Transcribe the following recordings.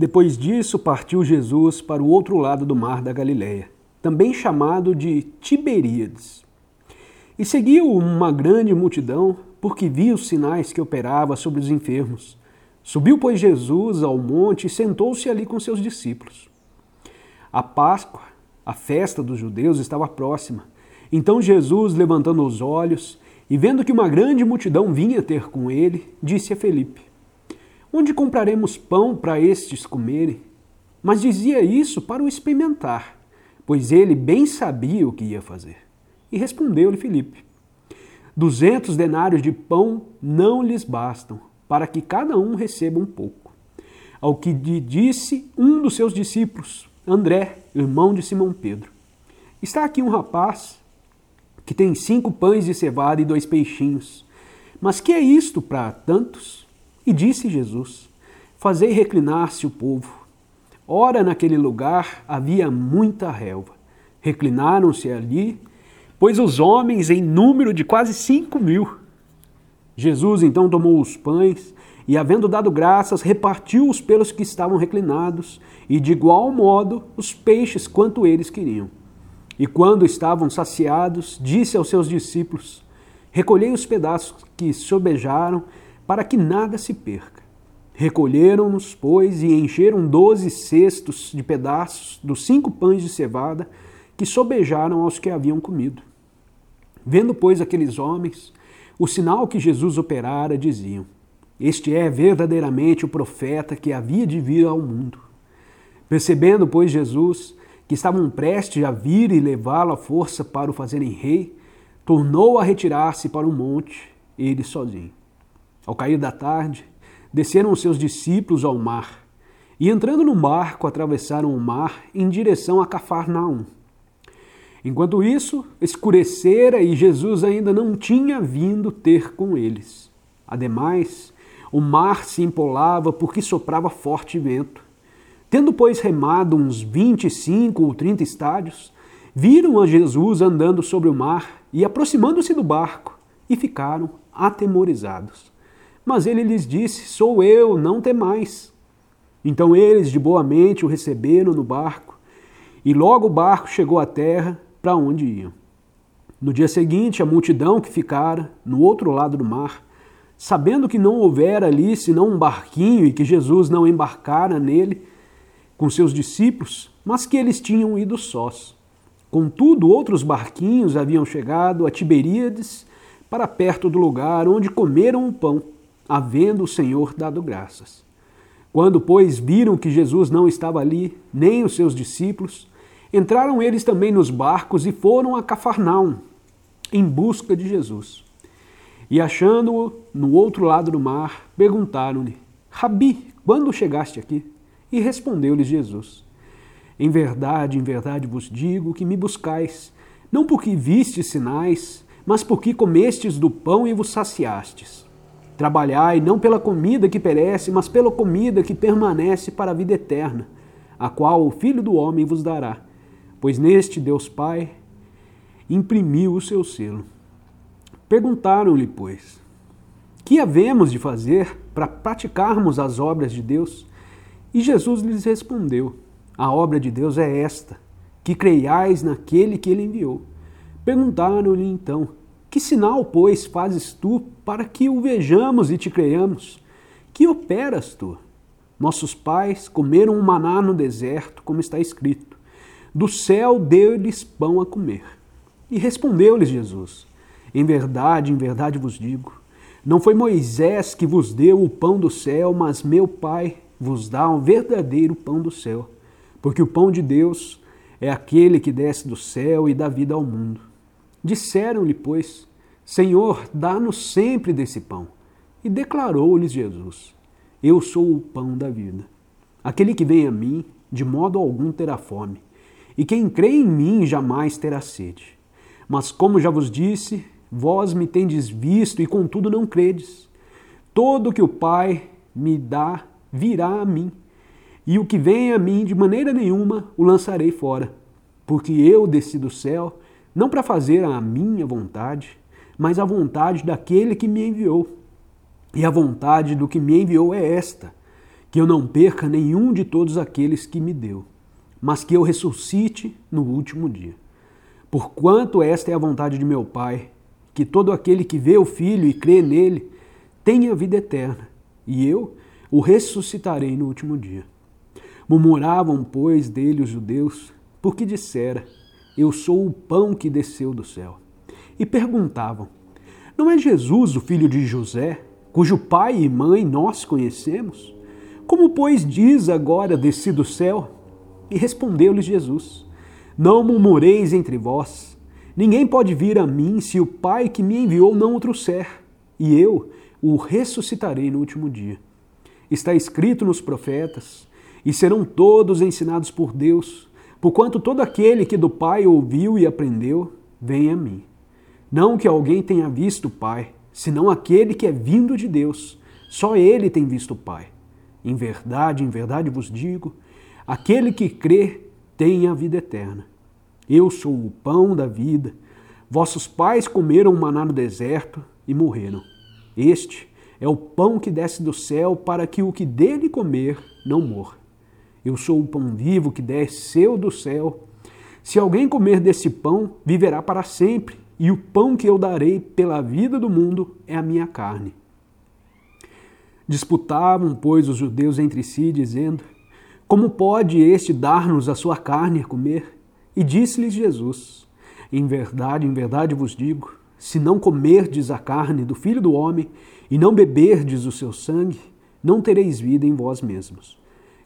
Depois disso, partiu Jesus para o outro lado do mar da Galileia, também chamado de Tiberíades. E seguiu uma grande multidão, porque via os sinais que operava sobre os enfermos. Subiu, pois, Jesus ao monte e sentou-se ali com seus discípulos. A Páscoa, a festa dos judeus, estava próxima. Então Jesus, levantando os olhos e vendo que uma grande multidão vinha ter com ele, disse a Felipe: Onde compraremos pão para estes comerem? Mas dizia isso para o experimentar, pois ele bem sabia o que ia fazer. E respondeu-lhe Filipe: Duzentos denários de pão não lhes bastam, para que cada um receba um pouco. Ao que lhe disse um dos seus discípulos, André, irmão de Simão Pedro: Está aqui um rapaz que tem cinco pães de cevada e dois peixinhos. Mas que é isto para tantos? E disse Jesus: Fazei reclinar-se o povo. Ora, naquele lugar havia muita relva. Reclinaram-se ali, pois os homens, em número de quase cinco mil. Jesus então tomou os pães e, havendo dado graças, repartiu-os pelos que estavam reclinados, e de igual modo os peixes quanto eles queriam. E quando estavam saciados, disse aos seus discípulos: Recolhei os pedaços que sobejaram para que nada se perca. Recolheram-nos, pois, e encheram doze cestos de pedaços dos cinco pães de cevada que sobejaram aos que haviam comido. Vendo, pois, aqueles homens, o sinal que Jesus operara, diziam: Este é verdadeiramente o profeta que havia de vir ao mundo. Percebendo, pois, Jesus que estavam prestes a vir e levá-lo à força para o fazerem rei, tornou a retirar-se para o monte, ele sozinho. Ao cair da tarde, desceram os seus discípulos ao mar e, entrando no barco, atravessaram o mar em direção a Cafarnaum. Enquanto isso, escurecera e Jesus ainda não tinha vindo ter com eles. Ademais, o mar se empolava porque soprava forte vento. Tendo, pois, remado uns vinte e cinco ou trinta estádios, viram a Jesus andando sobre o mar e aproximando-se do barco, e ficaram atemorizados. Mas ele lhes disse: Sou eu, não temais. Então eles de boa mente o receberam no barco, e logo o barco chegou à terra para onde iam. No dia seguinte, a multidão que ficara no outro lado do mar, sabendo que não houvera ali senão um barquinho e que Jesus não embarcara nele com seus discípulos, mas que eles tinham ido sós. Contudo, outros barquinhos haviam chegado a Tiberíades para perto do lugar onde comeram o pão havendo o Senhor dado graças. Quando, pois, viram que Jesus não estava ali, nem os seus discípulos, entraram eles também nos barcos e foram a Cafarnaum, em busca de Jesus. E achando-o no outro lado do mar, perguntaram-lhe: Rabi, quando chegaste aqui? E respondeu-lhes Jesus: Em verdade, em verdade vos digo que me buscais, não porque vistes sinais, mas porque comestes do pão e vos saciastes. Trabalhai não pela comida que perece, mas pela comida que permanece para a vida eterna, a qual o Filho do Homem vos dará. Pois neste Deus Pai imprimiu o seu selo. Perguntaram-lhe, pois, que havemos de fazer para praticarmos as obras de Deus? E Jesus lhes respondeu: A obra de Deus é esta, que creiais naquele que ele enviou. Perguntaram-lhe então: que sinal, pois, fazes tu para que o vejamos e te creiamos? Que operas tu? Nossos pais comeram um maná no deserto, como está escrito. Do céu deu-lhes pão a comer. E respondeu-lhes Jesus: Em verdade, em verdade vos digo, não foi Moisés que vos deu o pão do céu, mas meu Pai vos dá um verdadeiro pão do céu. Porque o pão de Deus é aquele que desce do céu e dá vida ao mundo. Disseram-lhe, pois, Senhor, dá-nos sempre desse pão. E declarou-lhes Jesus: Eu sou o pão da vida. Aquele que vem a mim, de modo algum terá fome, e quem crê em mim jamais terá sede. Mas como já vos disse, vós me tendes visto e contudo não credes. Todo que o Pai me dá virá a mim, e o que vem a mim de maneira nenhuma o lançarei fora, porque eu desci do céu não para fazer a minha vontade, mas a vontade daquele que me enviou. E a vontade do que me enviou é esta: que eu não perca nenhum de todos aqueles que me deu, mas que eu ressuscite no último dia. Porquanto esta é a vontade de meu Pai, que todo aquele que vê o Filho e crê nele tenha vida eterna, e eu o ressuscitarei no último dia. Murmuravam, pois, dele os judeus, porque dissera: Eu sou o pão que desceu do céu. E perguntavam: Não é Jesus o filho de José, cujo pai e mãe nós conhecemos? Como, pois, diz agora desci do céu? E respondeu-lhes Jesus: Não murmureis entre vós. Ninguém pode vir a mim se o Pai que me enviou não o trouxer, e eu o ressuscitarei no último dia. Está escrito nos profetas: E serão todos ensinados por Deus, porquanto todo aquele que do Pai ouviu e aprendeu, vem a mim. Não que alguém tenha visto o Pai, senão aquele que é vindo de Deus. Só ele tem visto o Pai. Em verdade, em verdade vos digo: aquele que crê tem a vida eterna. Eu sou o pão da vida. Vossos pais comeram maná no deserto e morreram. Este é o pão que desce do céu para que o que dele comer não morra. Eu sou o pão vivo que desceu do céu. Se alguém comer desse pão, viverá para sempre, e o pão que eu darei pela vida do mundo é a minha carne. Disputavam, pois, os judeus entre si, dizendo: Como pode este dar-nos a sua carne a comer? E disse-lhes Jesus: Em verdade, em verdade vos digo, se não comerdes a carne do filho do homem e não beberdes o seu sangue, não tereis vida em vós mesmos.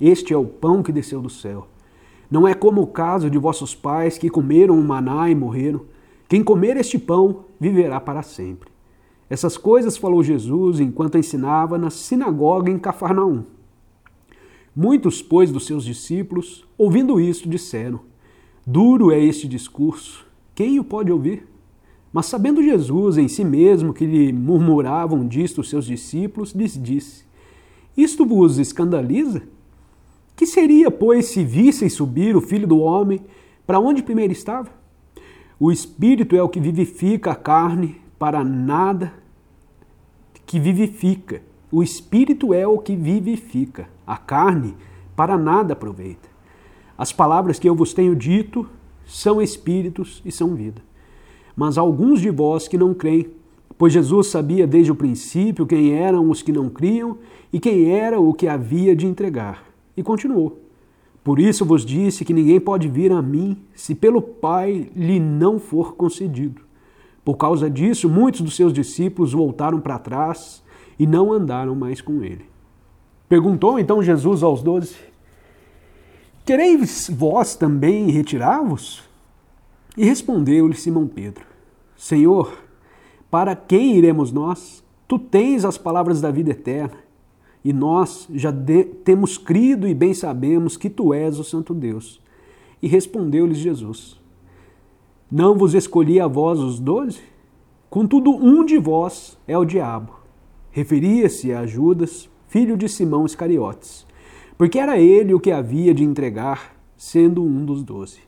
Este é o pão que desceu do céu. Não é como o caso de vossos pais que comeram o maná e morreram. Quem comer este pão viverá para sempre. Essas coisas falou Jesus enquanto ensinava na sinagoga em Cafarnaum. Muitos, pois, dos seus discípulos, ouvindo isto, disseram: Duro é este discurso quem o pode ouvir? Mas sabendo Jesus em si mesmo que lhe murmuravam disto os seus discípulos, lhes disse: Isto vos escandaliza? Que seria, pois, se visseis subir o filho do homem para onde primeiro estava? O espírito é o que vivifica a carne para nada que vivifica. O espírito é o que vivifica, a carne para nada aproveita. As palavras que eu vos tenho dito são espíritos e são vida. Mas alguns de vós que não creem, pois Jesus sabia desde o princípio quem eram os que não criam e quem era o que havia de entregar. E continuou: Por isso vos disse que ninguém pode vir a mim se pelo Pai lhe não for concedido. Por causa disso, muitos dos seus discípulos voltaram para trás e não andaram mais com ele. Perguntou então Jesus aos doze: Quereis vós também retirar-vos? E respondeu-lhe Simão Pedro: Senhor, para quem iremos nós? Tu tens as palavras da vida eterna, e nós já de, temos crido e bem sabemos que tu és o Santo Deus. E respondeu-lhes Jesus: Não vos escolhi a vós os doze? Contudo, um de vós é o diabo. Referia-se a Judas, filho de Simão Iscariotes porque era ele o que havia de entregar, sendo um dos doze.